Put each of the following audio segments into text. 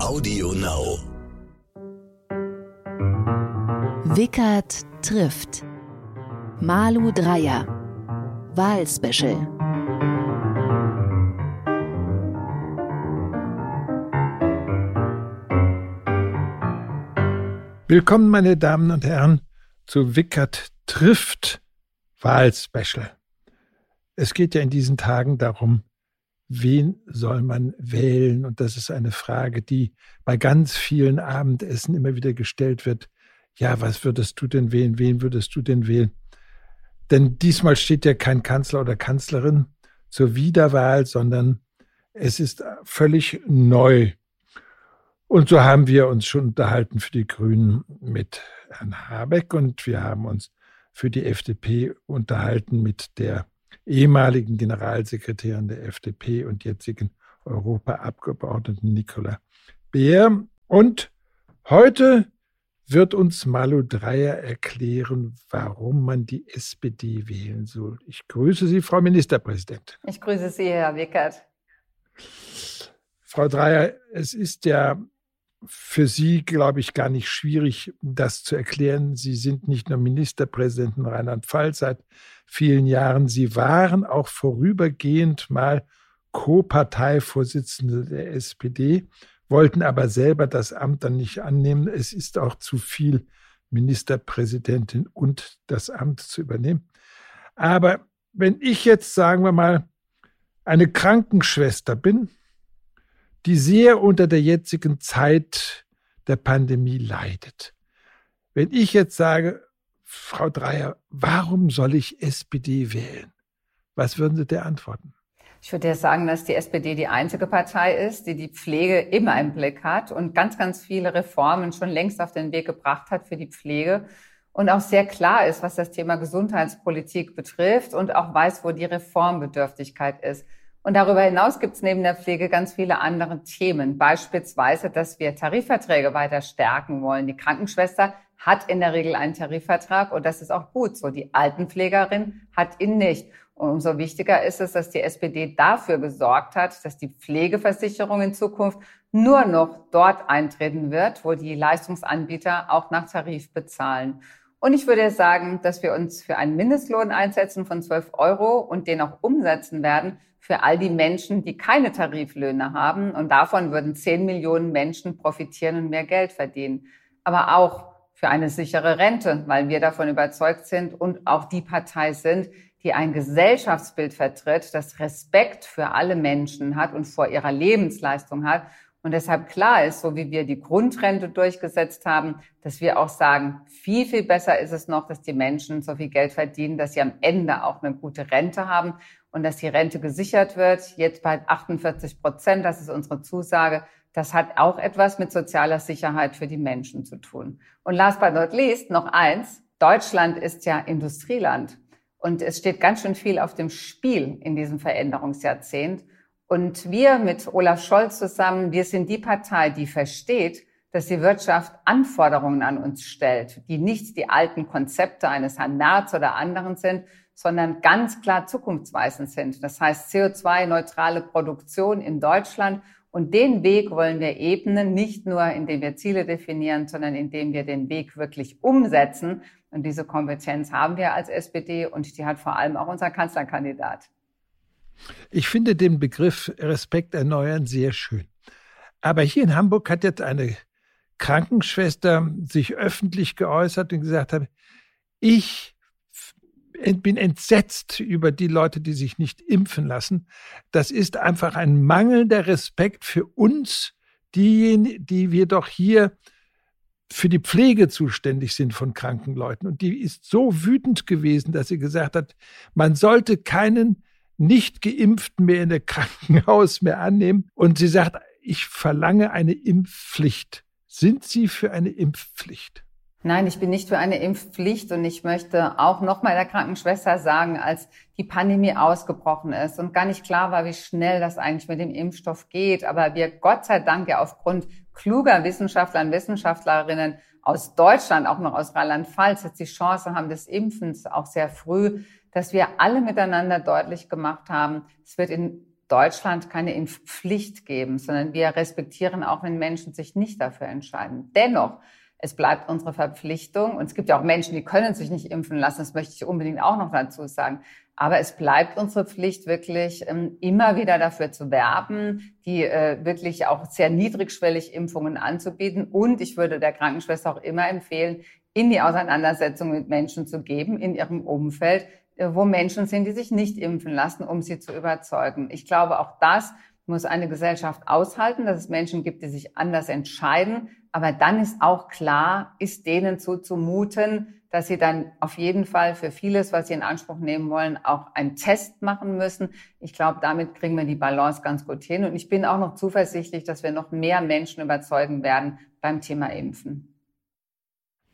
Audio Now. Wickert trifft. Malu Dreyer. Wahlspecial. Willkommen, meine Damen und Herren, zu Wickert trifft Wahlspecial. Es geht ja in diesen Tagen darum, wen soll man wählen? Und das ist eine Frage, die bei ganz vielen Abendessen immer wieder gestellt wird. Ja, was würdest du denn wählen? Wen würdest du denn wählen? Denn diesmal steht ja kein Kanzler oder Kanzlerin zur Wiederwahl, sondern es ist völlig neu. Und so haben wir uns schon unterhalten für die Grünen mit Herrn Habeck und wir haben uns für die FDP unterhalten mit der ehemaligen Generalsekretärin der FDP und jetzigen Europaabgeordneten Nicola Beer. Und heute wird uns Malu Dreyer erklären, warum man die SPD wählen soll. Ich grüße Sie, Frau Ministerpräsidentin. Ich grüße Sie, Herr Wickert. Frau Dreyer, es ist ja für Sie, glaube ich, gar nicht schwierig, das zu erklären. Sie sind nicht nur Ministerpräsidenten Rheinland-Pfalz seit vielen Jahren. Sie waren auch vorübergehend mal Co-Parteivorsitzende der SPD, wollten aber selber das Amt dann nicht annehmen. Es ist auch zu viel, Ministerpräsidentin und das Amt zu übernehmen. Aber wenn ich jetzt, sagen wir mal, eine Krankenschwester bin, die sehr unter der jetzigen Zeit der Pandemie leidet. Wenn ich jetzt sage, Frau Dreier, warum soll ich SPD wählen? Was würden Sie der antworten? Ich würde ja sagen, dass die SPD die einzige Partei ist, die die Pflege immer im Blick hat und ganz, ganz viele Reformen schon längst auf den Weg gebracht hat für die Pflege und auch sehr klar ist, was das Thema Gesundheitspolitik betrifft und auch weiß, wo die Reformbedürftigkeit ist. Und darüber hinaus gibt es neben der Pflege ganz viele andere Themen. Beispielsweise, dass wir Tarifverträge weiter stärken wollen. Die Krankenschwester hat in der Regel einen Tarifvertrag und das ist auch gut so. Die Altenpflegerin hat ihn nicht. Und umso wichtiger ist es, dass die SPD dafür gesorgt hat, dass die Pflegeversicherung in Zukunft nur noch dort eintreten wird, wo die Leistungsanbieter auch nach Tarif bezahlen. Und ich würde sagen, dass wir uns für einen Mindestlohn einsetzen von 12 Euro und den auch umsetzen werden für all die Menschen, die keine Tariflöhne haben. Und davon würden 10 Millionen Menschen profitieren und mehr Geld verdienen. Aber auch für eine sichere Rente, weil wir davon überzeugt sind und auch die Partei sind, die ein Gesellschaftsbild vertritt, das Respekt für alle Menschen hat und vor ihrer Lebensleistung hat und deshalb klar ist, so wie wir die Grundrente durchgesetzt haben, dass wir auch sagen, viel, viel besser ist es noch, dass die Menschen so viel Geld verdienen, dass sie am Ende auch eine gute Rente haben und dass die Rente gesichert wird. Jetzt bei 48 Prozent, das ist unsere Zusage. Das hat auch etwas mit sozialer Sicherheit für die Menschen zu tun. Und last but not least noch eins. Deutschland ist ja Industrieland. Und es steht ganz schön viel auf dem Spiel in diesem Veränderungsjahrzehnt. Und wir mit Olaf Scholz zusammen, wir sind die Partei, die versteht, dass die Wirtschaft Anforderungen an uns stellt, die nicht die alten Konzepte eines Herrn Merz oder anderen sind, sondern ganz klar zukunftsweisend sind. Das heißt CO2-neutrale Produktion in Deutschland. Und den Weg wollen wir ebnen, nicht nur indem wir Ziele definieren, sondern indem wir den Weg wirklich umsetzen. Und diese Kompetenz haben wir als SPD und die hat vor allem auch unser Kanzlerkandidat. Ich finde den Begriff Respekt erneuern sehr schön. Aber hier in Hamburg hat jetzt eine Krankenschwester sich öffentlich geäußert und gesagt ich bin entsetzt über die Leute, die sich nicht impfen lassen. Das ist einfach ein mangelnder Respekt für uns, diejenigen, die wir doch hier für die Pflege zuständig sind von kranken Leuten. Und die ist so wütend gewesen, dass sie gesagt hat, man sollte keinen nicht geimpften mehr in der Krankenhaus mehr annehmen. Und sie sagt, ich verlange eine Impfpflicht. Sind Sie für eine Impfpflicht? Nein, ich bin nicht für eine Impfpflicht und ich möchte auch nochmal der Krankenschwester sagen, als die Pandemie ausgebrochen ist und gar nicht klar war, wie schnell das eigentlich mit dem Impfstoff geht, aber wir Gott sei Dank ja aufgrund kluger Wissenschaftler und Wissenschaftlerinnen aus Deutschland, auch noch aus Rheinland-Pfalz, jetzt die Chance haben des Impfens auch sehr früh, dass wir alle miteinander deutlich gemacht haben, es wird in Deutschland keine Impfpflicht geben, sondern wir respektieren auch, wenn Menschen sich nicht dafür entscheiden. Dennoch, es bleibt unsere Verpflichtung, und es gibt ja auch Menschen, die können sich nicht impfen lassen, das möchte ich unbedingt auch noch dazu sagen. Aber es bleibt unsere Pflicht, wirklich ähm, immer wieder dafür zu werben, die äh, wirklich auch sehr niedrigschwellig Impfungen anzubieten. Und ich würde der Krankenschwester auch immer empfehlen, in die Auseinandersetzung mit Menschen zu geben, in ihrem Umfeld, äh, wo Menschen sind, die sich nicht impfen lassen, um sie zu überzeugen. Ich glaube, auch das muss eine Gesellschaft aushalten, dass es Menschen gibt, die sich anders entscheiden. Aber dann ist auch klar, ist denen zuzumuten, dass sie dann auf jeden Fall für vieles, was sie in Anspruch nehmen wollen, auch einen Test machen müssen. Ich glaube, damit kriegen wir die Balance ganz gut hin. Und ich bin auch noch zuversichtlich, dass wir noch mehr Menschen überzeugen werden beim Thema Impfen.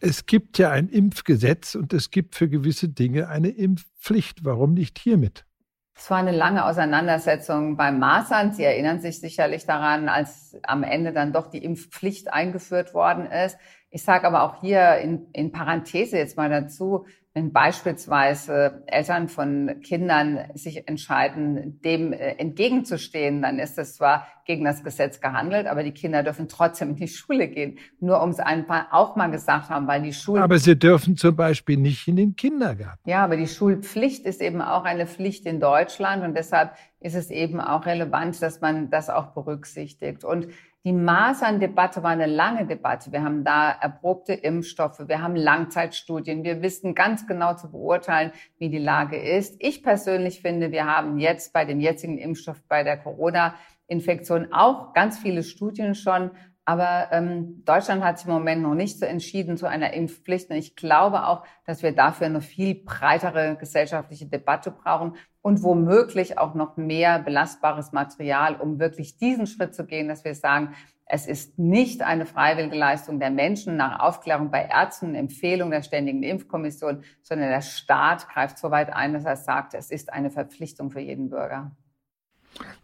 Es gibt ja ein Impfgesetz und es gibt für gewisse Dinge eine Impfpflicht. Warum nicht hiermit? Es war eine lange Auseinandersetzung beim Masern. Sie erinnern sich sicherlich daran, als am Ende dann doch die Impfpflicht eingeführt worden ist. Ich sage aber auch hier in, in Parenthese jetzt mal dazu, wenn beispielsweise Eltern von Kindern sich entscheiden, dem äh, entgegenzustehen, dann ist es zwar gegen das Gesetz gehandelt, aber die Kinder dürfen trotzdem in die Schule gehen. Nur um es einfach auch mal gesagt haben, weil die Schule. Aber sie dürfen zum Beispiel nicht in den Kindergarten. Ja, aber die Schulpflicht ist eben auch eine Pflicht in Deutschland und deshalb ist es eben auch relevant, dass man das auch berücksichtigt. Und die Maserndebatte war eine lange Debatte. Wir haben da erprobte Impfstoffe, wir haben Langzeitstudien, wir wissen ganz genau zu beurteilen, wie die Lage ist. Ich persönlich finde, wir haben jetzt bei dem jetzigen Impfstoff, bei der Corona-Infektion auch ganz viele Studien schon. Aber ähm, Deutschland hat sich im Moment noch nicht so entschieden zu einer Impfpflicht. Und ich glaube auch, dass wir dafür eine viel breitere gesellschaftliche Debatte brauchen und womöglich auch noch mehr belastbares Material, um wirklich diesen Schritt zu gehen, dass wir sagen, es ist nicht eine freiwillige Leistung der Menschen nach Aufklärung bei Ärzten, Empfehlung der Ständigen Impfkommission, sondern der Staat greift so weit ein, dass er sagt, es ist eine Verpflichtung für jeden Bürger.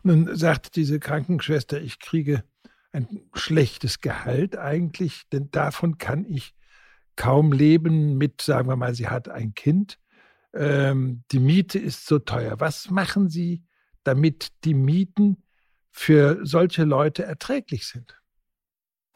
Nun sagt diese Krankenschwester, ich kriege ein schlechtes Gehalt eigentlich, denn davon kann ich kaum leben mit, sagen wir mal, sie hat ein Kind ähm, die Miete ist so teuer. Was machen Sie, damit die Mieten für solche Leute erträglich sind?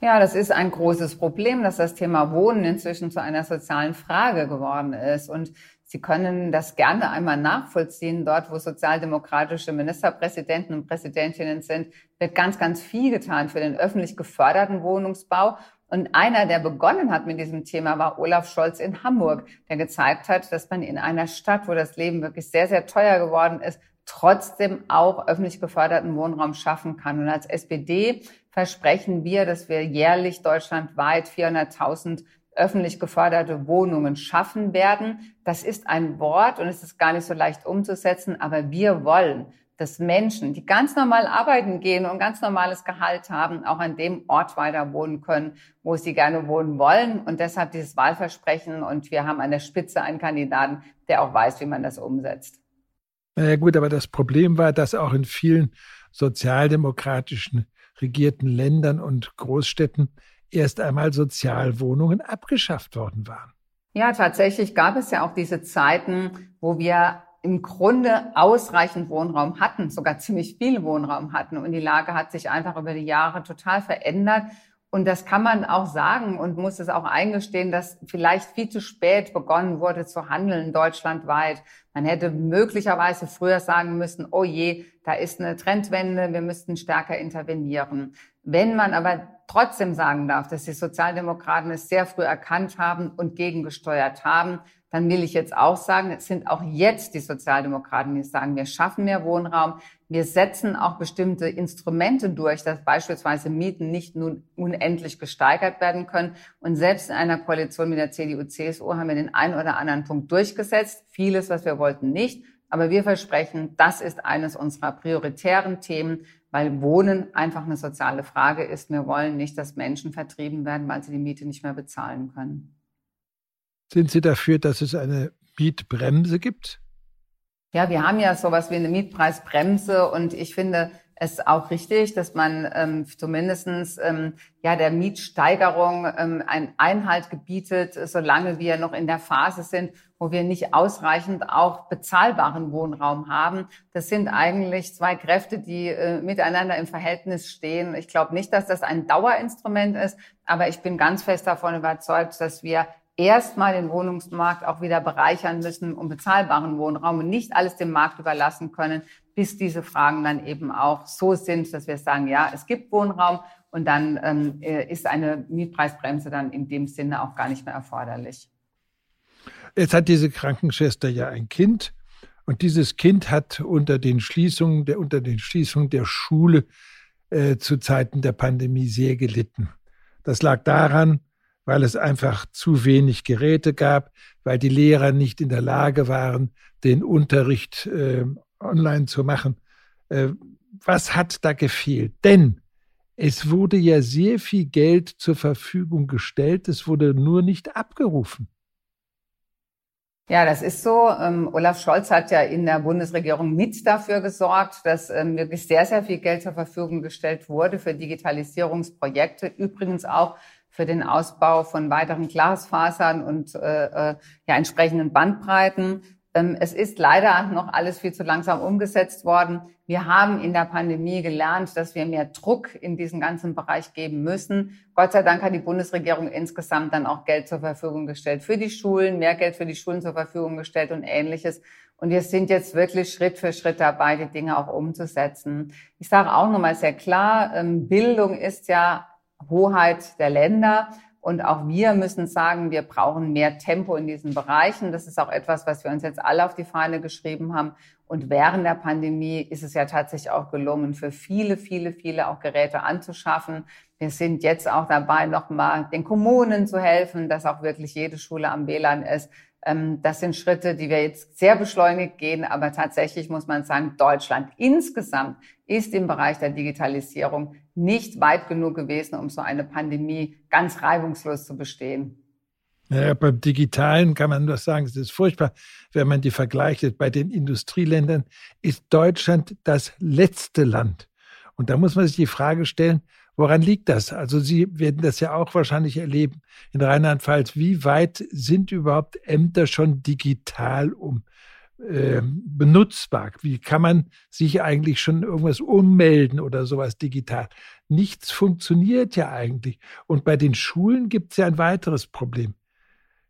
Ja, das ist ein großes Problem, dass das Thema Wohnen inzwischen zu einer sozialen Frage geworden ist. Und Sie können das gerne einmal nachvollziehen. Dort, wo sozialdemokratische Ministerpräsidenten und Präsidentinnen sind, wird ganz, ganz viel getan für den öffentlich geförderten Wohnungsbau. Und einer, der begonnen hat mit diesem Thema, war Olaf Scholz in Hamburg, der gezeigt hat, dass man in einer Stadt, wo das Leben wirklich sehr, sehr teuer geworden ist, trotzdem auch öffentlich geförderten Wohnraum schaffen kann. Und als SPD versprechen wir, dass wir jährlich deutschlandweit 400.000 öffentlich geförderte Wohnungen schaffen werden. Das ist ein Wort und es ist gar nicht so leicht umzusetzen, aber wir wollen, dass Menschen, die ganz normal arbeiten gehen und ganz normales Gehalt haben, auch an dem Ort weiter wohnen können, wo sie gerne wohnen wollen. Und deshalb dieses Wahlversprechen. Und wir haben an der Spitze einen Kandidaten, der auch weiß, wie man das umsetzt. Naja gut, aber das Problem war, dass auch in vielen sozialdemokratischen regierten Ländern und Großstädten erst einmal Sozialwohnungen abgeschafft worden waren. Ja, tatsächlich gab es ja auch diese Zeiten, wo wir im Grunde ausreichend Wohnraum hatten, sogar ziemlich viel Wohnraum hatten. Und die Lage hat sich einfach über die Jahre total verändert. Und das kann man auch sagen und muss es auch eingestehen, dass vielleicht viel zu spät begonnen wurde zu handeln deutschlandweit. Man hätte möglicherweise früher sagen müssen, oh je, da ist eine Trendwende, wir müssten stärker intervenieren. Wenn man aber trotzdem sagen darf, dass die Sozialdemokraten es sehr früh erkannt haben und gegengesteuert haben, dann will ich jetzt auch sagen, es sind auch jetzt die Sozialdemokraten, die sagen, wir schaffen mehr Wohnraum, wir setzen auch bestimmte Instrumente durch, dass beispielsweise Mieten nicht nun unendlich gesteigert werden können. Und selbst in einer Koalition mit der CDU-CSU haben wir den einen oder anderen Punkt durchgesetzt. Vieles, was wir wollten, nicht. Aber wir versprechen, das ist eines unserer prioritären Themen, weil Wohnen einfach eine soziale Frage ist. Wir wollen nicht, dass Menschen vertrieben werden, weil sie die Miete nicht mehr bezahlen können. Sind Sie dafür, dass es eine Mietbremse gibt? Ja, wir haben ja sowas wie eine Mietpreisbremse und ich finde, es auch richtig, dass man ähm, zumindestens ähm, ja der Mietsteigerung ähm, einen Einhalt gebietet, solange wir noch in der Phase sind, wo wir nicht ausreichend auch bezahlbaren Wohnraum haben. Das sind eigentlich zwei Kräfte, die äh, miteinander im Verhältnis stehen. Ich glaube nicht, dass das ein Dauerinstrument ist, aber ich bin ganz fest davon überzeugt, dass wir erstmal den Wohnungsmarkt auch wieder bereichern müssen, um bezahlbaren Wohnraum und nicht alles dem Markt überlassen können, bis diese Fragen dann eben auch so sind, dass wir sagen, ja, es gibt Wohnraum und dann ähm, äh, ist eine Mietpreisbremse dann in dem Sinne auch gar nicht mehr erforderlich. Jetzt hat diese Krankenschwester ja ein Kind und dieses Kind hat unter den Schließungen der, unter den Schließungen der Schule äh, zu Zeiten der Pandemie sehr gelitten. Das lag daran, weil es einfach zu wenig Geräte gab, weil die Lehrer nicht in der Lage waren, den Unterricht äh, online zu machen. Äh, was hat da gefehlt? Denn es wurde ja sehr viel Geld zur Verfügung gestellt, es wurde nur nicht abgerufen. Ja, das ist so. Ähm, Olaf Scholz hat ja in der Bundesregierung mit dafür gesorgt, dass ähm, wirklich sehr, sehr viel Geld zur Verfügung gestellt wurde für Digitalisierungsprojekte. Übrigens auch für den Ausbau von weiteren Glasfasern und äh, äh, ja, entsprechenden Bandbreiten. Ähm, es ist leider noch alles viel zu langsam umgesetzt worden. Wir haben in der Pandemie gelernt, dass wir mehr Druck in diesen ganzen Bereich geben müssen. Gott sei Dank hat die Bundesregierung insgesamt dann auch Geld zur Verfügung gestellt für die Schulen, mehr Geld für die Schulen zur Verfügung gestellt und ähnliches. Und wir sind jetzt wirklich Schritt für Schritt dabei, die Dinge auch umzusetzen. Ich sage auch nochmal sehr klar, ähm, Bildung ist ja Hoheit der Länder. Und auch wir müssen sagen, wir brauchen mehr Tempo in diesen Bereichen. Das ist auch etwas, was wir uns jetzt alle auf die Fahne geschrieben haben. Und während der Pandemie ist es ja tatsächlich auch gelungen, für viele, viele, viele auch Geräte anzuschaffen. Wir sind jetzt auch dabei, nochmal den Kommunen zu helfen, dass auch wirklich jede Schule am WLAN ist. Ähm, das sind Schritte, die wir jetzt sehr beschleunigt gehen. Aber tatsächlich muss man sagen, Deutschland insgesamt ist im Bereich der Digitalisierung nicht weit genug gewesen, um so eine Pandemie ganz reibungslos zu bestehen. Naja, beim Digitalen kann man nur sagen, es ist furchtbar, wenn man die vergleicht. Bei den Industrieländern ist Deutschland das letzte Land. Und da muss man sich die Frage stellen, woran liegt das? Also Sie werden das ja auch wahrscheinlich erleben in Rheinland-Pfalz. Wie weit sind überhaupt Ämter schon digital um? Äh, benutzbar? Wie kann man sich eigentlich schon irgendwas ummelden oder sowas digital? Nichts funktioniert ja eigentlich. Und bei den Schulen gibt es ja ein weiteres Problem.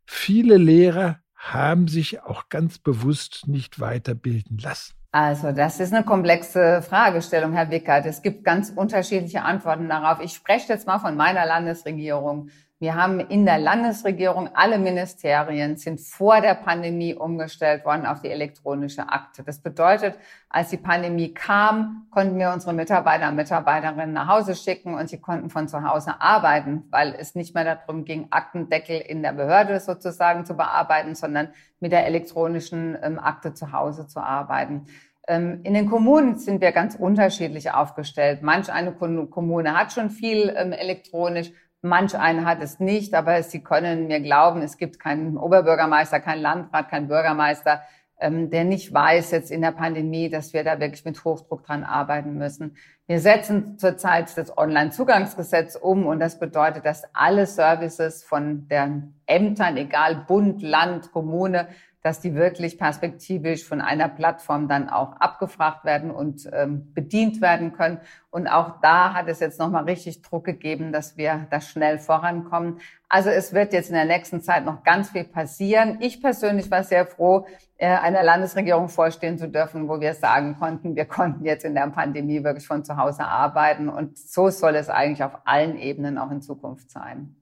Viele Lehrer haben sich auch ganz bewusst nicht weiterbilden lassen. Also das ist eine komplexe Fragestellung, Herr Wickert. Es gibt ganz unterschiedliche Antworten darauf. Ich spreche jetzt mal von meiner Landesregierung. Wir haben in der Landesregierung, alle Ministerien sind vor der Pandemie umgestellt worden auf die elektronische Akte. Das bedeutet, als die Pandemie kam, konnten wir unsere Mitarbeiter und Mitarbeiterinnen nach Hause schicken und sie konnten von zu Hause arbeiten, weil es nicht mehr darum ging, Aktendeckel in der Behörde sozusagen zu bearbeiten, sondern mit der elektronischen ähm, Akte zu Hause zu arbeiten. Ähm, in den Kommunen sind wir ganz unterschiedlich aufgestellt. Manch eine Kommune hat schon viel ähm, elektronisch, Manch eine hat es nicht, aber Sie können mir glauben, es gibt keinen Oberbürgermeister, keinen Landrat, keinen Bürgermeister, ähm, der nicht weiß jetzt in der Pandemie, dass wir da wirklich mit Hochdruck dran arbeiten müssen. Wir setzen zurzeit das Online-Zugangsgesetz um und das bedeutet, dass alle Services von den Ämtern, egal Bund, Land, Kommune, dass die wirklich perspektivisch von einer Plattform dann auch abgefragt werden und ähm, bedient werden können. Und auch da hat es jetzt nochmal richtig Druck gegeben, dass wir da schnell vorankommen. Also es wird jetzt in der nächsten Zeit noch ganz viel passieren. Ich persönlich war sehr froh, äh, einer Landesregierung vorstehen zu dürfen, wo wir sagen konnten, wir konnten jetzt in der Pandemie wirklich von zu Hause arbeiten. Und so soll es eigentlich auf allen Ebenen auch in Zukunft sein.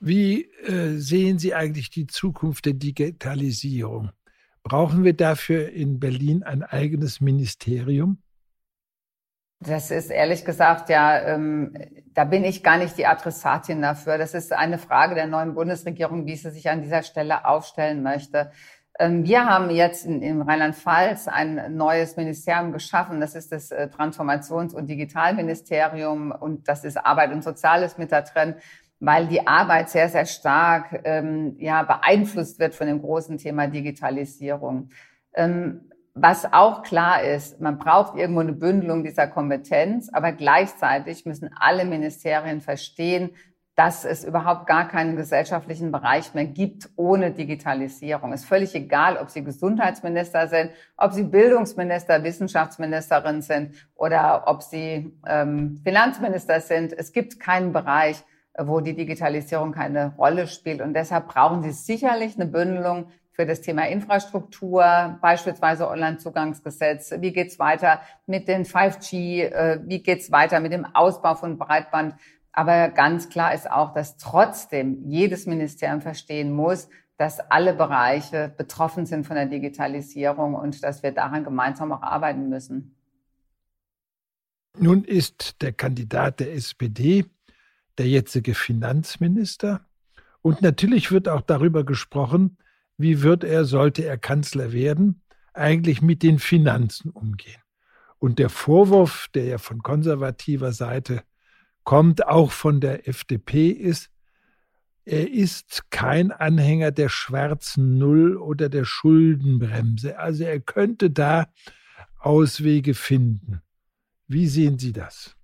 Wie äh, sehen Sie eigentlich die Zukunft der Digitalisierung? Brauchen wir dafür in Berlin ein eigenes Ministerium? Das ist ehrlich gesagt, ja, ähm, da bin ich gar nicht die Adressatin dafür. Das ist eine Frage der neuen Bundesregierung, wie sie sich an dieser Stelle aufstellen möchte. Ähm, wir haben jetzt in, in Rheinland-Pfalz ein neues Ministerium geschaffen. Das ist das äh, Transformations- und Digitalministerium und das ist Arbeit und Soziales mit da drin weil die Arbeit sehr, sehr stark ähm, ja, beeinflusst wird von dem großen Thema Digitalisierung. Ähm, Was auch klar ist, man braucht irgendwo eine Bündelung dieser Kompetenz, aber gleichzeitig müssen alle Ministerien verstehen, dass es überhaupt gar keinen gesellschaftlichen Bereich mehr gibt ohne Digitalisierung. Es ist völlig egal, ob Sie Gesundheitsminister sind, ob Sie Bildungsminister, Wissenschaftsministerin sind oder ob Sie ähm, Finanzminister sind. Es gibt keinen Bereich, wo die Digitalisierung keine Rolle spielt. Und deshalb brauchen Sie sicherlich eine Bündelung für das Thema Infrastruktur, beispielsweise Onlinezugangsgesetz. Wie geht's weiter mit den 5G? Äh, wie geht's weiter mit dem Ausbau von Breitband? Aber ganz klar ist auch, dass trotzdem jedes Ministerium verstehen muss, dass alle Bereiche betroffen sind von der Digitalisierung und dass wir daran gemeinsam auch arbeiten müssen. Nun ist der Kandidat der SPD der jetzige Finanzminister. Und natürlich wird auch darüber gesprochen, wie wird er, sollte er Kanzler werden, eigentlich mit den Finanzen umgehen. Und der Vorwurf, der ja von konservativer Seite kommt, auch von der FDP, ist, er ist kein Anhänger der schwarzen Null oder der Schuldenbremse. Also er könnte da Auswege finden. Wie sehen Sie das?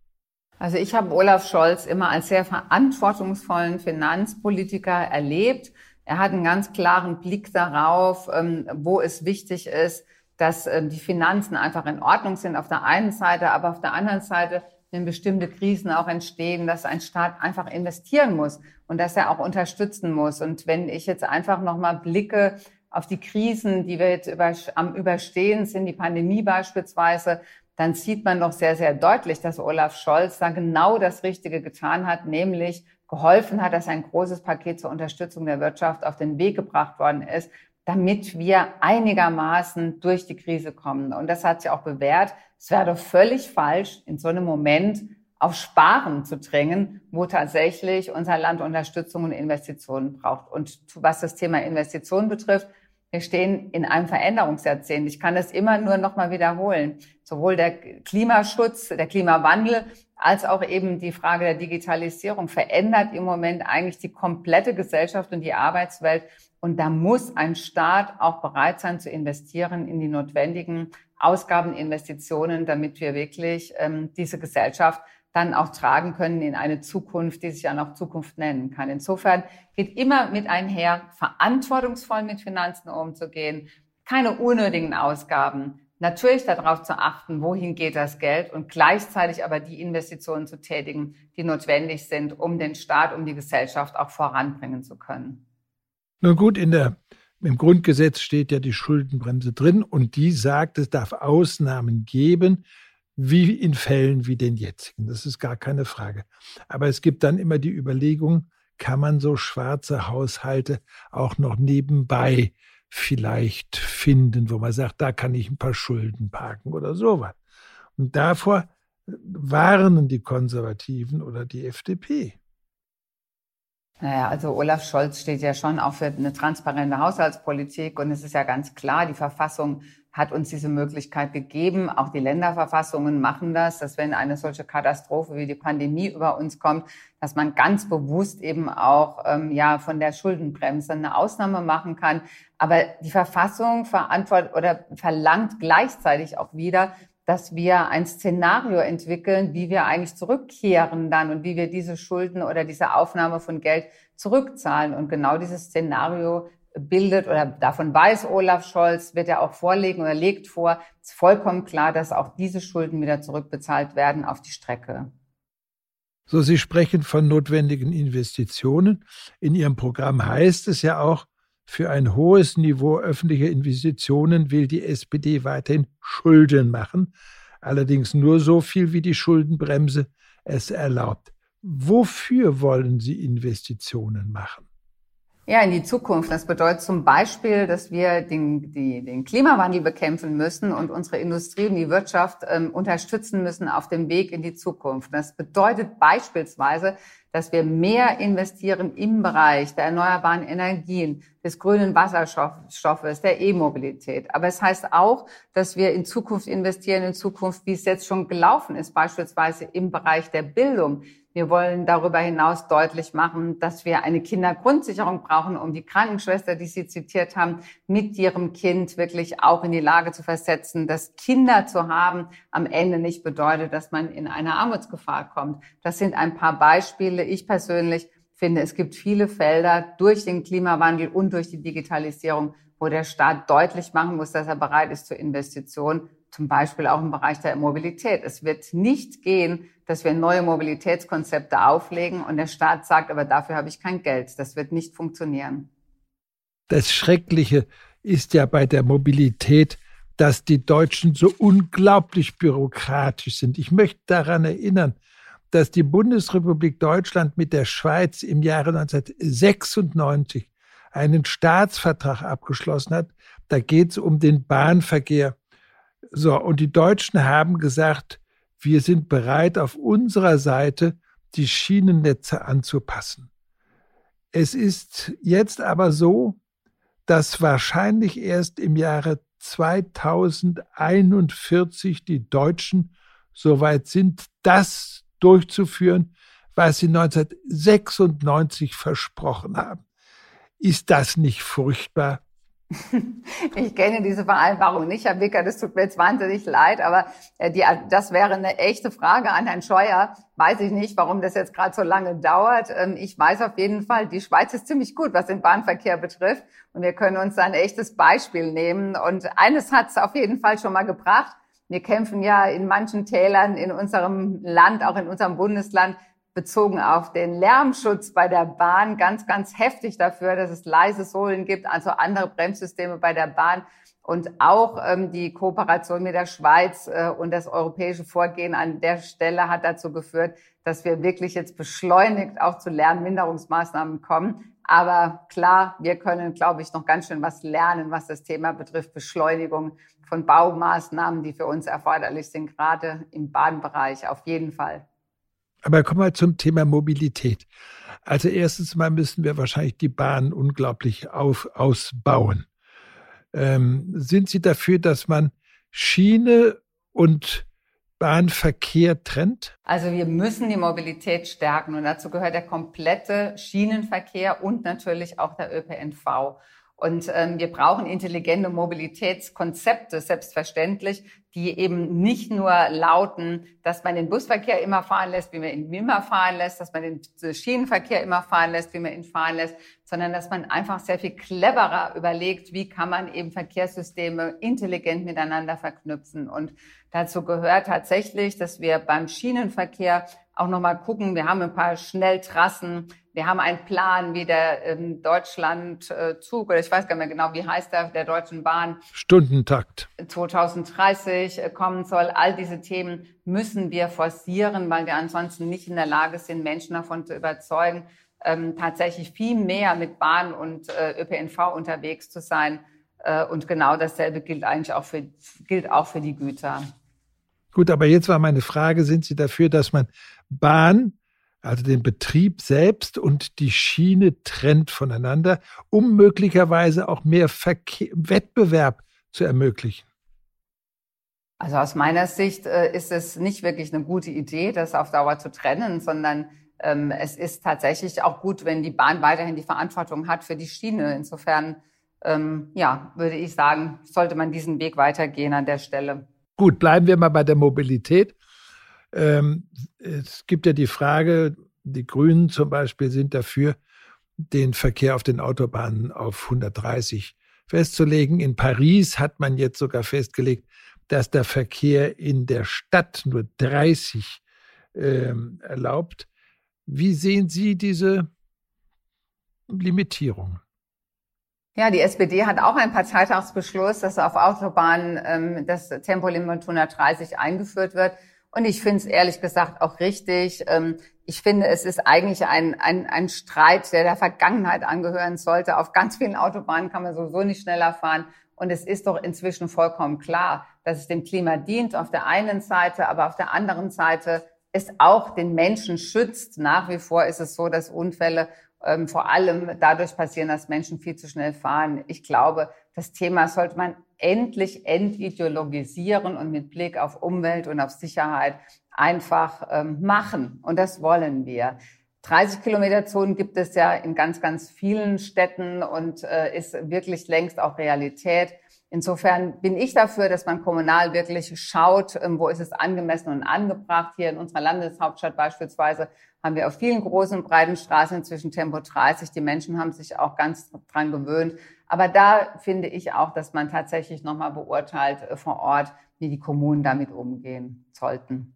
Also ich habe Olaf Scholz immer als sehr verantwortungsvollen Finanzpolitiker erlebt. Er hat einen ganz klaren Blick darauf, ähm, wo es wichtig ist, dass ähm, die Finanzen einfach in Ordnung sind auf der einen Seite, aber auf der anderen Seite wenn bestimmte Krisen auch entstehen, dass ein Staat einfach investieren muss und dass er auch unterstützen muss. Und wenn ich jetzt einfach nochmal blicke auf die Krisen, die wir jetzt über, am Überstehen sind, die Pandemie beispielsweise, dann sieht man doch sehr, sehr deutlich, dass Olaf Scholz da genau das Richtige getan hat, nämlich geholfen hat, dass ein großes Paket zur Unterstützung der Wirtschaft auf den Weg gebracht worden ist, damit wir einigermaßen durch die Krise kommen. Und das hat sich auch bewährt. Es wäre doch völlig falsch, in so einem Moment auf Sparen zu drängen, wo tatsächlich unser Land Unterstützung und Investitionen braucht. Und was das Thema Investitionen betrifft, wir stehen in einem Veränderungsjahrzehnt. Ich kann das immer nur noch mal wiederholen. Sowohl der Klimaschutz, der Klimawandel, als auch eben die Frage der Digitalisierung verändert im Moment eigentlich die komplette Gesellschaft und die Arbeitswelt. Und da muss ein Staat auch bereit sein zu investieren in die notwendigen Ausgaben, Investitionen, damit wir wirklich ähm, diese Gesellschaft dann auch tragen können in eine Zukunft, die sich ja noch Zukunft nennen kann. Insofern geht immer mit einher, verantwortungsvoll mit Finanzen umzugehen, keine unnötigen Ausgaben, natürlich darauf zu achten, wohin geht das Geld und gleichzeitig aber die Investitionen zu tätigen, die notwendig sind, um den Staat, um die Gesellschaft auch voranbringen zu können. Nun gut, in der, im Grundgesetz steht ja die Schuldenbremse drin und die sagt, es darf Ausnahmen geben, wie in Fällen wie den jetzigen. Das ist gar keine Frage. Aber es gibt dann immer die Überlegung, kann man so schwarze Haushalte auch noch nebenbei vielleicht finden, wo man sagt, da kann ich ein paar Schulden parken oder sowas. Und davor warnen die Konservativen oder die FDP. Naja, also Olaf Scholz steht ja schon auch für eine transparente Haushaltspolitik und es ist ja ganz klar, die Verfassung hat uns diese Möglichkeit gegeben. Auch die Länderverfassungen machen das, dass wenn eine solche Katastrophe wie die Pandemie über uns kommt, dass man ganz bewusst eben auch ähm, ja von der Schuldenbremse eine Ausnahme machen kann. Aber die Verfassung verantwortet oder verlangt gleichzeitig auch wieder, dass wir ein Szenario entwickeln, wie wir eigentlich zurückkehren dann und wie wir diese Schulden oder diese Aufnahme von Geld zurückzahlen. Und genau dieses Szenario bildet oder davon weiß Olaf Scholz, wird er auch vorlegen oder legt vor, ist vollkommen klar, dass auch diese Schulden wieder zurückbezahlt werden auf die Strecke. So, Sie sprechen von notwendigen Investitionen. In Ihrem Programm heißt es ja auch, für ein hohes Niveau öffentlicher Investitionen will die SPD weiterhin Schulden machen, allerdings nur so viel, wie die Schuldenbremse es erlaubt. Wofür wollen Sie Investitionen machen? Ja, in die Zukunft. Das bedeutet zum Beispiel, dass wir den, die, den Klimawandel bekämpfen müssen und unsere Industrie und die Wirtschaft ähm, unterstützen müssen auf dem Weg in die Zukunft. Das bedeutet beispielsweise, dass wir mehr investieren im Bereich der erneuerbaren Energien, des grünen Wasserstoffes, der E-Mobilität. Aber es heißt auch, dass wir in Zukunft investieren, in Zukunft, wie es jetzt schon gelaufen ist, beispielsweise im Bereich der Bildung. Wir wollen darüber hinaus deutlich machen, dass wir eine Kindergrundsicherung brauchen, um die Krankenschwester, die Sie zitiert haben, mit ihrem Kind wirklich auch in die Lage zu versetzen, dass Kinder zu haben am Ende nicht bedeutet, dass man in eine Armutsgefahr kommt. Das sind ein paar Beispiele. Ich persönlich finde, es gibt viele Felder durch den Klimawandel und durch die Digitalisierung, wo der Staat deutlich machen muss, dass er bereit ist zur Investition zum Beispiel auch im Bereich der Mobilität. Es wird nicht gehen, dass wir neue Mobilitätskonzepte auflegen und der Staat sagt, aber dafür habe ich kein Geld. Das wird nicht funktionieren. Das Schreckliche ist ja bei der Mobilität, dass die Deutschen so unglaublich bürokratisch sind. Ich möchte daran erinnern, dass die Bundesrepublik Deutschland mit der Schweiz im Jahre 1996 einen Staatsvertrag abgeschlossen hat. Da geht es um den Bahnverkehr so, und die Deutschen haben gesagt, wir sind bereit, auf unserer Seite die Schienennetze anzupassen. Es ist jetzt aber so, dass wahrscheinlich erst im Jahre 2041 die Deutschen soweit sind, das durchzuführen, was sie 1996 versprochen haben. Ist das nicht furchtbar? Ich kenne diese Vereinbarung nicht, Herr Wicker, das tut mir jetzt wahnsinnig leid, aber äh, die, das wäre eine echte Frage an Herrn Scheuer. Weiß ich nicht, warum das jetzt gerade so lange dauert. Ähm, ich weiß auf jeden Fall, die Schweiz ist ziemlich gut, was den Bahnverkehr betrifft. Und wir können uns ein echtes Beispiel nehmen. Und eines hat es auf jeden Fall schon mal gebracht. Wir kämpfen ja in manchen Tälern in unserem Land, auch in unserem Bundesland, bezogen auf den Lärmschutz bei der Bahn ganz, ganz heftig dafür, dass es leise Sohlen gibt, also andere Bremssysteme bei der Bahn. Und auch ähm, die Kooperation mit der Schweiz äh, und das europäische Vorgehen an der Stelle hat dazu geführt, dass wir wirklich jetzt beschleunigt auch zu Lärmminderungsmaßnahmen kommen. Aber klar, wir können, glaube ich, noch ganz schön was lernen, was das Thema betrifft, Beschleunigung von Baumaßnahmen, die für uns erforderlich sind, gerade im Bahnbereich auf jeden Fall. Aber kommen wir zum Thema Mobilität. Also erstens mal müssen wir wahrscheinlich die Bahn unglaublich auf, ausbauen. Ähm, sind Sie dafür, dass man Schiene und Bahnverkehr trennt? Also wir müssen die Mobilität stärken und dazu gehört der komplette Schienenverkehr und natürlich auch der ÖPNV. Und ähm, wir brauchen intelligente Mobilitätskonzepte, selbstverständlich, die eben nicht nur lauten, dass man den Busverkehr immer fahren lässt, wie man ihn immer fahren lässt, dass man den Schienenverkehr immer fahren lässt, wie man ihn fahren lässt, sondern dass man einfach sehr viel cleverer überlegt, wie kann man eben Verkehrssysteme intelligent miteinander verknüpfen. Und dazu gehört tatsächlich, dass wir beim Schienenverkehr auch nochmal gucken, wir haben ein paar Schnelltrassen, wir haben einen Plan, wie der ähm, Deutschlandzug, oder ich weiß gar nicht mehr genau, wie heißt der, der Deutschen Bahn. Stundentakt. 2030 äh, kommen soll. All diese Themen müssen wir forcieren, weil wir ansonsten nicht in der Lage sind, Menschen davon zu überzeugen, ähm, tatsächlich viel mehr mit Bahn und äh, ÖPNV unterwegs zu sein. Äh, und genau dasselbe gilt eigentlich auch für, gilt auch für die Güter. Gut, aber jetzt war meine Frage, sind Sie dafür, dass man Bahn also den Betrieb selbst und die Schiene trennt voneinander, um möglicherweise auch mehr Verkehr, Wettbewerb zu ermöglichen. Also aus meiner Sicht äh, ist es nicht wirklich eine gute Idee, das auf Dauer zu trennen, sondern ähm, es ist tatsächlich auch gut, wenn die Bahn weiterhin die Verantwortung hat für die Schiene. Insofern, ähm, ja, würde ich sagen, sollte man diesen Weg weitergehen an der Stelle. Gut, bleiben wir mal bei der Mobilität. Ähm, es gibt ja die Frage, die Grünen zum Beispiel sind dafür, den Verkehr auf den Autobahnen auf 130 festzulegen. In Paris hat man jetzt sogar festgelegt, dass der Verkehr in der Stadt nur 30 ähm, erlaubt. Wie sehen Sie diese Limitierung? Ja, die SPD hat auch einen Parteitagsbeschluss, dass auf Autobahnen ähm, das Tempolimit 130 eingeführt wird. Und ich finde es ehrlich gesagt auch richtig. Ähm, ich finde, es ist eigentlich ein, ein, ein Streit, der der Vergangenheit angehören sollte. Auf ganz vielen Autobahnen kann man sowieso nicht schneller fahren. Und es ist doch inzwischen vollkommen klar, dass es dem Klima dient auf der einen Seite, aber auf der anderen Seite es auch den Menschen schützt. Nach wie vor ist es so, dass Unfälle ähm, vor allem dadurch passieren, dass Menschen viel zu schnell fahren. Ich glaube, das Thema sollte man endlich entideologisieren und mit Blick auf Umwelt und auf Sicherheit einfach ähm, machen. Und das wollen wir. 30 Kilometer Zonen gibt es ja in ganz, ganz vielen Städten und äh, ist wirklich längst auch Realität. Insofern bin ich dafür, dass man kommunal wirklich schaut, ähm, wo ist es angemessen und angebracht. Hier in unserer Landeshauptstadt beispielsweise haben wir auf vielen großen, breiten Straßen inzwischen Tempo 30. Die Menschen haben sich auch ganz dran gewöhnt. Aber da finde ich auch, dass man tatsächlich nochmal beurteilt äh, vor Ort, wie die Kommunen damit umgehen sollten.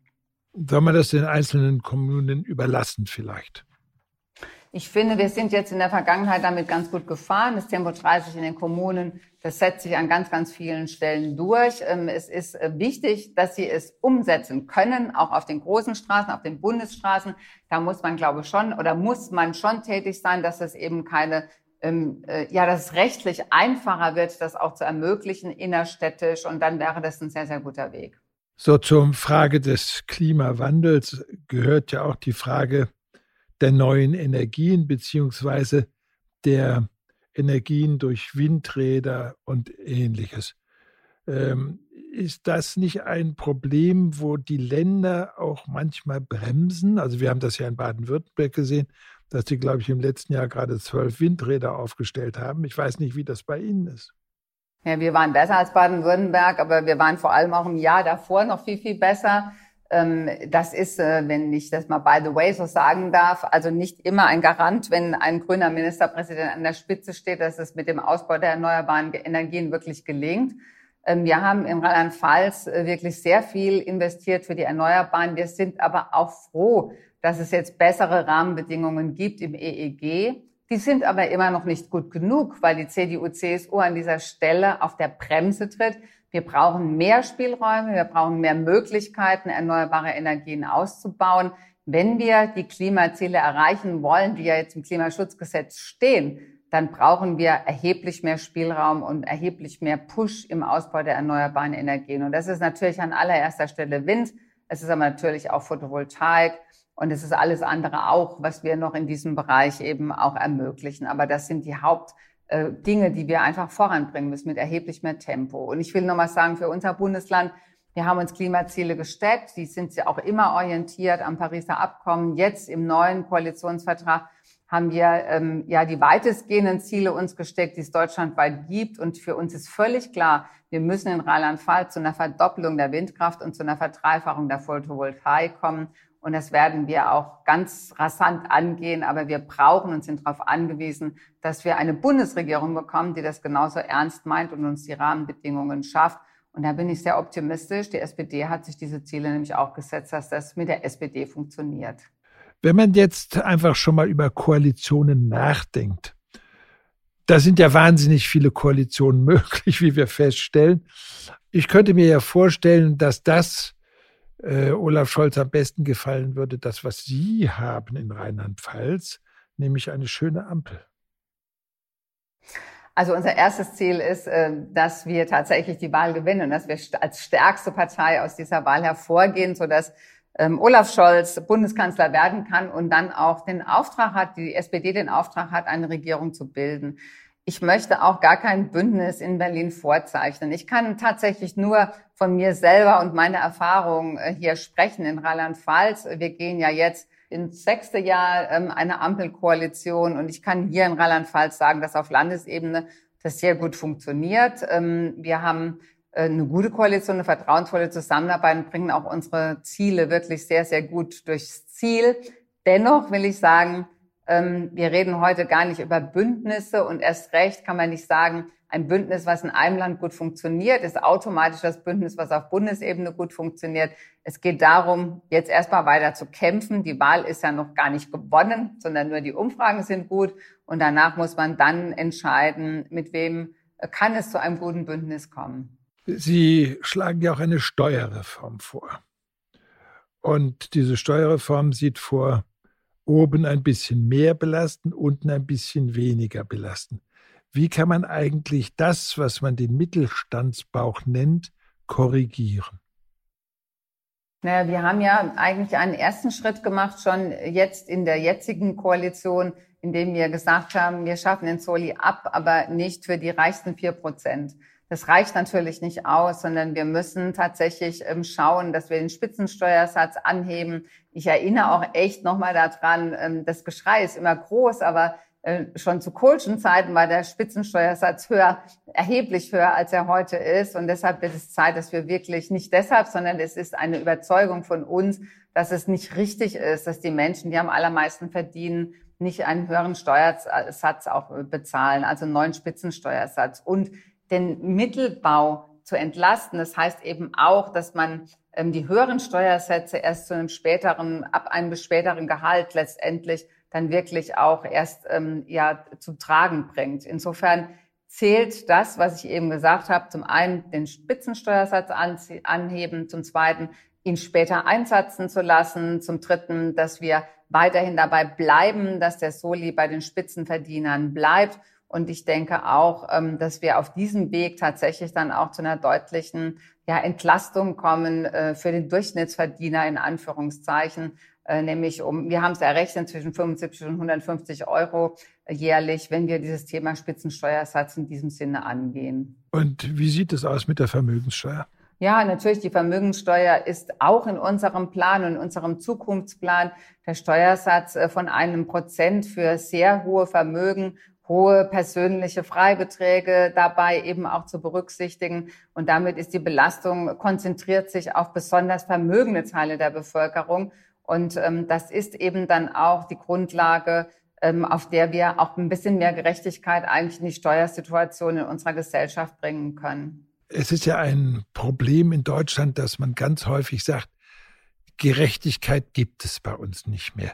Soll man das den einzelnen Kommunen überlassen vielleicht? Ich finde, wir sind jetzt in der Vergangenheit damit ganz gut gefahren. Das Tempo 30 in den Kommunen, das setzt sich an ganz, ganz vielen Stellen durch. Ähm, es ist äh, wichtig, dass sie es umsetzen können, auch auf den großen Straßen, auf den Bundesstraßen. Da muss man, glaube ich, schon oder muss man schon tätig sein, dass es eben keine ähm, äh, ja, dass es rechtlich einfacher wird, das auch zu ermöglichen innerstädtisch. Und dann wäre das ein sehr, sehr guter Weg. So zur Frage des Klimawandels gehört ja auch die Frage der neuen Energien beziehungsweise der Energien durch Windräder und ähnliches. Ähm, ist das nicht ein Problem, wo die Länder auch manchmal bremsen? Also wir haben das ja in Baden-Württemberg gesehen, dass die, glaube ich, im letzten Jahr gerade zwölf Windräder aufgestellt haben. Ich weiß nicht, wie das bei Ihnen ist. Ja, wir waren besser als Baden-Württemberg, aber wir waren vor allem auch im Jahr davor noch viel, viel besser. Ähm, das ist, äh, wenn ich das mal by the way so sagen darf, also nicht immer ein Garant, wenn ein grüner Ministerpräsident an der Spitze steht, dass es mit dem Ausbau der erneuerbaren Energien wirklich gelingt. Ähm, wir haben in Rheinland-Pfalz äh, wirklich sehr viel investiert für die Erneuerbaren. Wir sind aber auch froh, dass es jetzt bessere Rahmenbedingungen gibt im EEG. Die sind aber immer noch nicht gut genug, weil die CDU-CSU an dieser Stelle auf der Bremse tritt. Wir brauchen mehr Spielräume, wir brauchen mehr Möglichkeiten, erneuerbare Energien auszubauen. Wenn wir die Klimaziele erreichen wollen, die ja jetzt im Klimaschutzgesetz stehen, dann brauchen wir erheblich mehr Spielraum und erheblich mehr Push im Ausbau der erneuerbaren Energien. Und das ist natürlich an allererster Stelle Wind. Es ist aber natürlich auch Photovoltaik. Und es ist alles andere auch, was wir noch in diesem Bereich eben auch ermöglichen. Aber das sind die Hauptdinge, äh, die wir einfach voranbringen müssen mit erheblich mehr Tempo. Und ich will noch mal sagen, für unser Bundesland, wir haben uns Klimaziele gesteckt. Die sind ja auch immer orientiert am Pariser Abkommen. Jetzt im neuen Koalitionsvertrag haben wir ähm, ja die weitestgehenden Ziele uns gesteckt, die es deutschlandweit gibt. Und für uns ist völlig klar, wir müssen in Rheinland-Pfalz zu einer Verdopplung der Windkraft und zu einer Verdreifachung der Photovoltaik kommen. Und das werden wir auch ganz rasant angehen. Aber wir brauchen und sind darauf angewiesen, dass wir eine Bundesregierung bekommen, die das genauso ernst meint und uns die Rahmenbedingungen schafft. Und da bin ich sehr optimistisch. Die SPD hat sich diese Ziele nämlich auch gesetzt, dass das mit der SPD funktioniert. Wenn man jetzt einfach schon mal über Koalitionen nachdenkt, da sind ja wahnsinnig viele Koalitionen möglich, wie wir feststellen. Ich könnte mir ja vorstellen, dass das äh, Olaf Scholz am besten gefallen würde, das, was Sie haben in Rheinland-Pfalz, nämlich eine schöne Ampel. Also unser erstes Ziel ist, äh, dass wir tatsächlich die Wahl gewinnen und dass wir als stärkste Partei aus dieser Wahl hervorgehen, sodass ähm, Olaf Scholz Bundeskanzler werden kann und dann auch den Auftrag hat, die SPD den Auftrag hat, eine Regierung zu bilden ich möchte auch gar kein Bündnis in Berlin vorzeichnen. Ich kann tatsächlich nur von mir selber und meiner Erfahrung äh, hier sprechen in Rheinland-Pfalz. Wir gehen ja jetzt ins sechste Jahr ähm, eine Ampelkoalition und ich kann hier in Rheinland-Pfalz sagen, dass auf Landesebene das sehr gut funktioniert. Ähm, wir haben äh, eine gute Koalition, eine vertrauensvolle Zusammenarbeit und bringen auch unsere Ziele wirklich sehr, sehr gut durchs Ziel. Dennoch will ich sagen, ähm, wir reden heute gar nicht über Bündnisse und erst recht kann man nicht sagen, ein Bündnis, was in einem Land gut funktioniert, ist automatisch das Bündnis, was auf Bundesebene gut funktioniert. Es geht darum, jetzt erstmal weiter zu kämpfen. Die Wahl ist ja noch gar nicht gewonnen, sondern nur die Umfragen sind gut. Und danach muss man dann entscheiden, mit wem kann es zu einem guten Bündnis kommen. Sie schlagen ja auch eine Steuerreform vor. Und diese Steuerreform sieht vor, oben ein bisschen mehr belasten, unten ein bisschen weniger belasten. Wie kann man eigentlich das, was man den Mittelstandsbauch nennt, korrigieren? Naja, wir haben ja eigentlich einen ersten Schritt gemacht, schon jetzt in der jetzigen Koalition, indem wir gesagt haben, wir schaffen den Soli ab, aber nicht für die reichsten vier Prozent. Das reicht natürlich nicht aus, sondern wir müssen tatsächlich ähm, schauen, dass wir den Spitzensteuersatz anheben. Ich erinnere auch echt nochmal daran, ähm, das Geschrei ist immer groß, aber schon zu Kohlschen Zeiten war der Spitzensteuersatz höher, erheblich höher, als er heute ist. Und deshalb wird es Zeit, dass wir wirklich, nicht deshalb, sondern es ist eine Überzeugung von uns, dass es nicht richtig ist, dass die Menschen, die am allermeisten verdienen, nicht einen höheren Steuersatz auch bezahlen, also einen neuen Spitzensteuersatz. Und den Mittelbau zu entlasten, das heißt eben auch, dass man ähm, die höheren Steuersätze erst zu einem späteren, ab einem späteren Gehalt letztendlich dann wirklich auch erst ähm, ja zum Tragen bringt. Insofern zählt das, was ich eben gesagt habe, zum einen den Spitzensteuersatz anheben, zum zweiten ihn später einsatzen zu lassen, zum dritten, dass wir weiterhin dabei bleiben, dass der Soli bei den Spitzenverdienern bleibt. Und ich denke auch, ähm, dass wir auf diesem Weg tatsächlich dann auch zu einer deutlichen ja, Entlastung kommen äh, für den Durchschnittsverdiener in Anführungszeichen, äh, nämlich um, wir haben es errechnet, zwischen 75 und 150 Euro jährlich, wenn wir dieses Thema Spitzensteuersatz in diesem Sinne angehen. Und wie sieht es aus mit der Vermögenssteuer? Ja, natürlich, die Vermögenssteuer ist auch in unserem Plan und in unserem Zukunftsplan der Steuersatz äh, von einem Prozent für sehr hohe Vermögen hohe persönliche Freibeträge dabei eben auch zu berücksichtigen. Und damit ist die Belastung konzentriert sich auf besonders vermögende Teile der Bevölkerung. Und ähm, das ist eben dann auch die Grundlage, ähm, auf der wir auch ein bisschen mehr Gerechtigkeit eigentlich in die Steuersituation in unserer Gesellschaft bringen können. Es ist ja ein Problem in Deutschland, dass man ganz häufig sagt, Gerechtigkeit gibt es bei uns nicht mehr.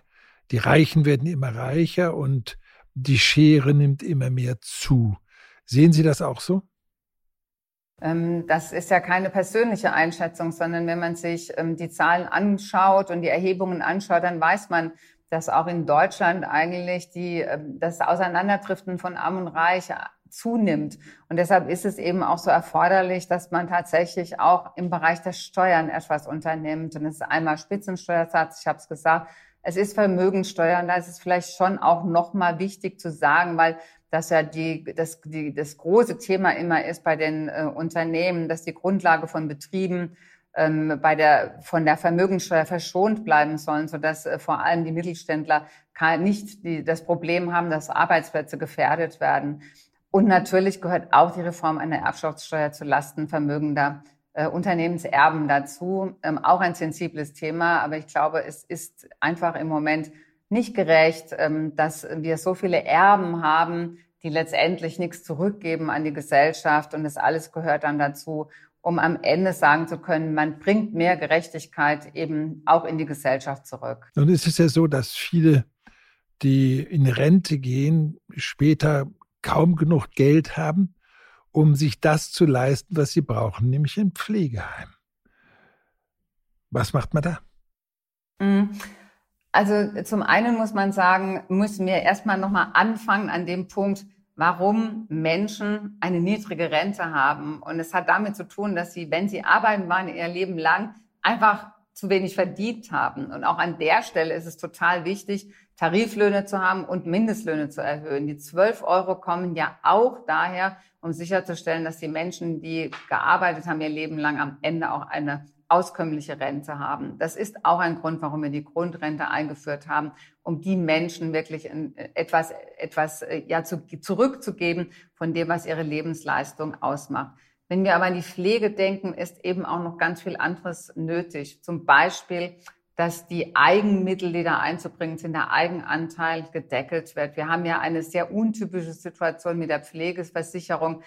Die Reichen werden immer reicher und die Schere nimmt immer mehr zu. Sehen Sie das auch so? Ähm, das ist ja keine persönliche Einschätzung, sondern wenn man sich ähm, die Zahlen anschaut und die Erhebungen anschaut, dann weiß man, dass auch in Deutschland eigentlich die, ähm, das Auseinanderdriften von Arm und Reich zunimmt. Und deshalb ist es eben auch so erforderlich, dass man tatsächlich auch im Bereich der Steuern etwas unternimmt. Und es ist einmal Spitzensteuersatz, ich habe es gesagt, es ist Vermögenssteuer und da ist es vielleicht schon auch nochmal wichtig zu sagen, weil dass ja die, das, die, das große Thema immer ist bei den äh, Unternehmen, dass die Grundlage von Betrieben ähm, bei der, von der Vermögenssteuer verschont bleiben sollen, sodass äh, vor allem die Mittelständler nicht die, das Problem haben, dass Arbeitsplätze gefährdet werden. Und natürlich gehört auch die Reform einer Erbschaftssteuer zu Lasten vermögender äh, Unternehmenserben dazu. Ähm, auch ein sensibles Thema, aber ich glaube, es ist einfach im Moment nicht gerecht, ähm, dass wir so viele Erben haben, die letztendlich nichts zurückgeben an die Gesellschaft und das alles gehört dann dazu, um am Ende sagen zu können, man bringt mehr Gerechtigkeit eben auch in die Gesellschaft zurück. Nun ist es ja so, dass viele, die in Rente gehen, später kaum genug Geld haben, um sich das zu leisten, was sie brauchen, nämlich ein Pflegeheim. Was macht man da? Mhm. Also zum einen muss man sagen, müssen wir erstmal nochmal anfangen an dem Punkt, warum Menschen eine niedrige Rente haben. Und es hat damit zu tun, dass sie, wenn sie arbeiten waren, ihr Leben lang einfach zu wenig verdient haben. Und auch an der Stelle ist es total wichtig, Tariflöhne zu haben und Mindestlöhne zu erhöhen. Die 12 Euro kommen ja auch daher, um sicherzustellen, dass die Menschen, die gearbeitet haben, ihr Leben lang am Ende auch eine auskömmliche Rente haben. Das ist auch ein Grund, warum wir die Grundrente eingeführt haben, um die Menschen wirklich etwas, etwas äh, ja, zu, zurückzugeben von dem, was ihre Lebensleistung ausmacht. Wenn wir aber an die Pflege denken, ist eben auch noch ganz viel anderes nötig. Zum Beispiel, dass die Eigenmittel, die da einzubringen sind, der Eigenanteil gedeckelt wird. Wir haben ja eine sehr untypische Situation mit der Pflegeversicherung,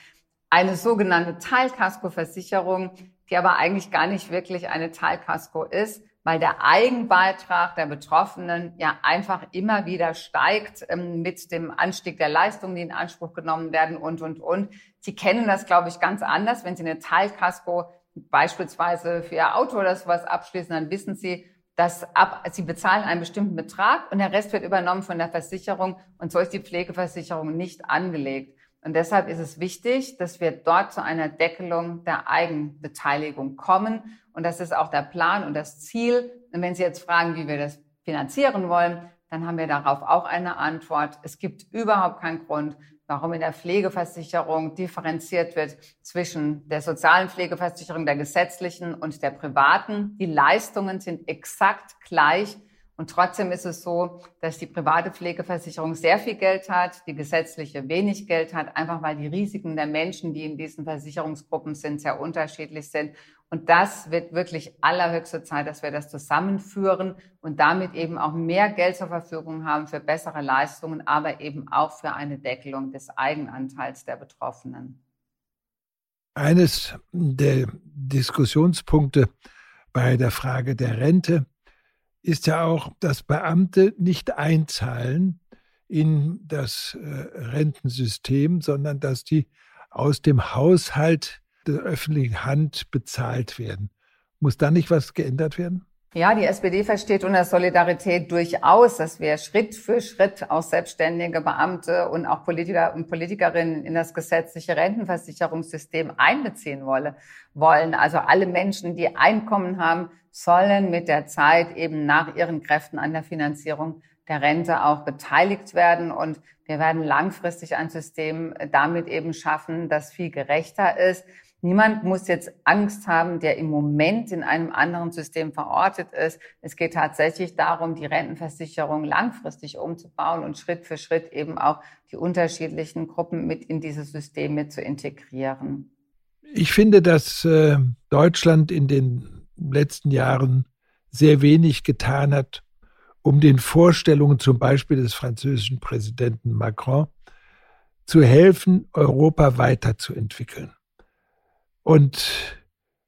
eine sogenannte Teilkaskoversicherung, die aber eigentlich gar nicht wirklich eine Teilkasko ist, weil der Eigenbeitrag der Betroffenen ja einfach immer wieder steigt ähm, mit dem Anstieg der Leistungen, die in Anspruch genommen werden und, und, und. Sie kennen das, glaube ich, ganz anders. Wenn Sie eine Teilkasko beispielsweise für Ihr Auto oder sowas abschließen, dann wissen Sie, dass ab, Sie bezahlen einen bestimmten Betrag und der Rest wird übernommen von der Versicherung und so ist die Pflegeversicherung nicht angelegt. Und deshalb ist es wichtig, dass wir dort zu einer Deckelung der Eigenbeteiligung kommen. Und das ist auch der Plan und das Ziel. Und wenn Sie jetzt fragen, wie wir das finanzieren wollen, dann haben wir darauf auch eine Antwort. Es gibt überhaupt keinen Grund, warum in der Pflegeversicherung differenziert wird zwischen der sozialen Pflegeversicherung, der gesetzlichen und der privaten. Die Leistungen sind exakt gleich. Und trotzdem ist es so, dass die private Pflegeversicherung sehr viel Geld hat, die gesetzliche wenig Geld hat, einfach weil die Risiken der Menschen, die in diesen Versicherungsgruppen sind, sehr unterschiedlich sind. Und das wird wirklich allerhöchste Zeit, dass wir das zusammenführen und damit eben auch mehr Geld zur Verfügung haben für bessere Leistungen, aber eben auch für eine Deckelung des Eigenanteils der Betroffenen. Eines der Diskussionspunkte bei der Frage der Rente ist ja auch, dass Beamte nicht einzahlen in das äh, Rentensystem, sondern dass die aus dem Haushalt der öffentlichen Hand bezahlt werden. Muss da nicht was geändert werden? Ja, die SPD versteht unter Solidarität durchaus, dass wir Schritt für Schritt auch selbstständige Beamte und auch Politiker und Politikerinnen in das gesetzliche Rentenversicherungssystem einbeziehen wolle, wollen. Also alle Menschen, die Einkommen haben, sollen mit der Zeit eben nach ihren Kräften an der Finanzierung der Rente auch beteiligt werden. Und wir werden langfristig ein System damit eben schaffen, das viel gerechter ist. Niemand muss jetzt Angst haben, der im Moment in einem anderen System verortet ist. Es geht tatsächlich darum, die Rentenversicherung langfristig umzubauen und Schritt für Schritt eben auch die unterschiedlichen Gruppen mit in dieses System mit zu integrieren. Ich finde, dass äh, Deutschland in den letzten Jahren sehr wenig getan hat, um den Vorstellungen zum Beispiel des französischen Präsidenten Macron zu helfen, Europa weiterzuentwickeln. Und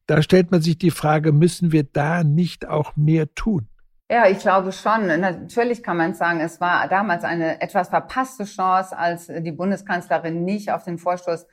da stellt man sich die Frage, müssen wir da nicht auch mehr tun? Ja, ich glaube schon. Natürlich kann man sagen, es war damals eine etwas verpasste Chance, als die Bundeskanzlerin nicht auf den Vorstoß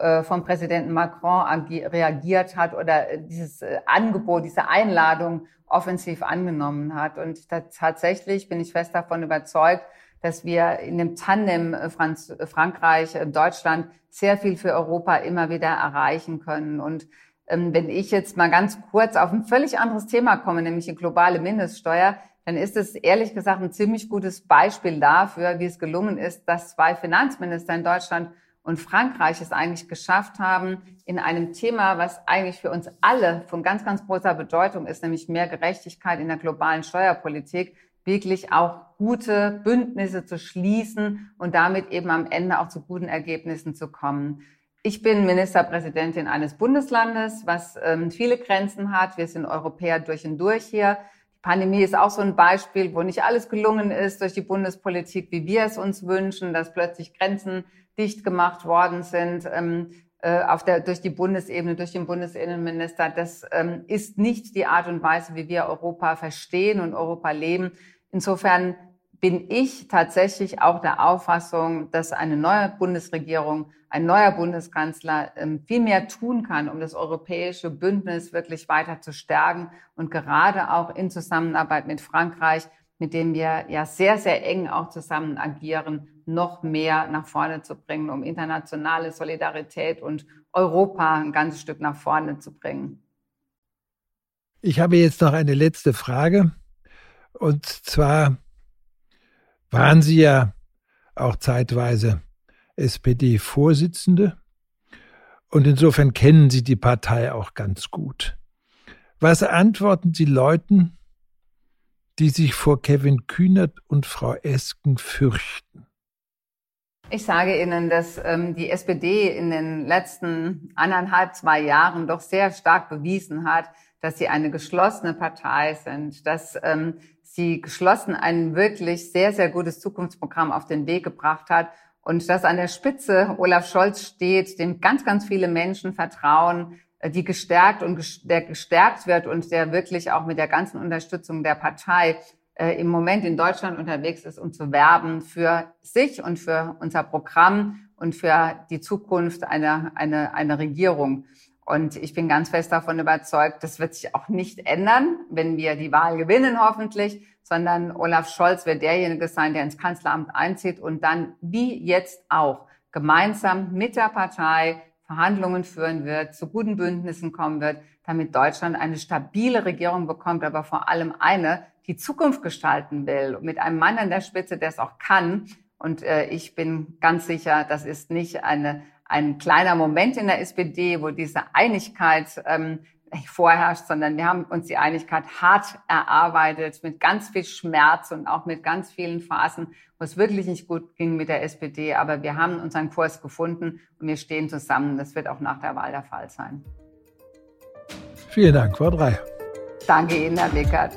äh, vom Präsidenten Macron reagiert hat oder dieses äh, Angebot, diese Einladung offensiv angenommen hat. Und tatsächlich bin ich fest davon überzeugt, dass wir in dem Tandem äh, Franz Frankreich, Deutschland sehr viel für Europa immer wieder erreichen können. Und ähm, wenn ich jetzt mal ganz kurz auf ein völlig anderes Thema komme, nämlich die globale Mindeststeuer, dann ist es ehrlich gesagt ein ziemlich gutes Beispiel dafür, wie es gelungen ist, dass zwei Finanzminister in Deutschland und Frankreich es eigentlich geschafft haben, in einem Thema, was eigentlich für uns alle von ganz, ganz großer Bedeutung ist, nämlich mehr Gerechtigkeit in der globalen Steuerpolitik, wirklich auch gute Bündnisse zu schließen und damit eben am Ende auch zu guten Ergebnissen zu kommen. Ich bin Ministerpräsidentin eines Bundeslandes, was ähm, viele Grenzen hat. Wir sind Europäer durch und durch hier. Die Pandemie ist auch so ein Beispiel, wo nicht alles gelungen ist durch die Bundespolitik, wie wir es uns wünschen, dass plötzlich Grenzen dicht gemacht worden sind ähm, äh, auf der, durch die Bundesebene, durch den Bundesinnenminister. Das ähm, ist nicht die Art und Weise, wie wir Europa verstehen und Europa leben. Insofern bin ich tatsächlich auch der Auffassung, dass eine neue Bundesregierung, ein neuer Bundeskanzler ähm, viel mehr tun kann, um das europäische Bündnis wirklich weiter zu stärken und gerade auch in Zusammenarbeit mit Frankreich mit dem wir ja sehr, sehr eng auch zusammen agieren, noch mehr nach vorne zu bringen, um internationale Solidarität und Europa ein ganzes Stück nach vorne zu bringen. Ich habe jetzt noch eine letzte Frage. Und zwar waren Sie ja auch zeitweise SPD-Vorsitzende. Und insofern kennen Sie die Partei auch ganz gut. Was antworten Sie Leuten, die sich vor Kevin Kühnert und Frau Esken fürchten? Ich sage Ihnen, dass ähm, die SPD in den letzten anderthalb, zwei Jahren doch sehr stark bewiesen hat, dass sie eine geschlossene Partei sind, dass ähm, sie geschlossen ein wirklich sehr, sehr gutes Zukunftsprogramm auf den Weg gebracht hat und dass an der Spitze Olaf Scholz steht, dem ganz, ganz viele Menschen vertrauen, äh, die gestärkt und der gestärkt wird und der wirklich auch mit der ganzen Unterstützung der Partei äh, im Moment in Deutschland unterwegs ist, um zu werben für sich und für unser Programm und für die Zukunft einer, einer, einer Regierung. Und ich bin ganz fest davon überzeugt, das wird sich auch nicht ändern, wenn wir die Wahl gewinnen, hoffentlich, sondern Olaf Scholz wird derjenige sein, der ins Kanzleramt einzieht und dann, wie jetzt auch, gemeinsam mit der Partei Verhandlungen führen wird, zu guten Bündnissen kommen wird, damit Deutschland eine stabile Regierung bekommt, aber vor allem eine, die Zukunft gestalten will, mit einem Mann an der Spitze, der es auch kann. Und äh, ich bin ganz sicher, das ist nicht eine, ein kleiner Moment in der SPD, wo diese Einigkeit ähm, vorherrscht, sondern wir haben uns die Einigkeit hart erarbeitet, mit ganz viel Schmerz und auch mit ganz vielen Phasen, wo es wirklich nicht gut ging mit der SPD. Aber wir haben unseren Kurs gefunden und wir stehen zusammen. Das wird auch nach der Wahl der Fall sein. Vielen Dank, Frau Dreier. Danke Ihnen, Herr Wickert.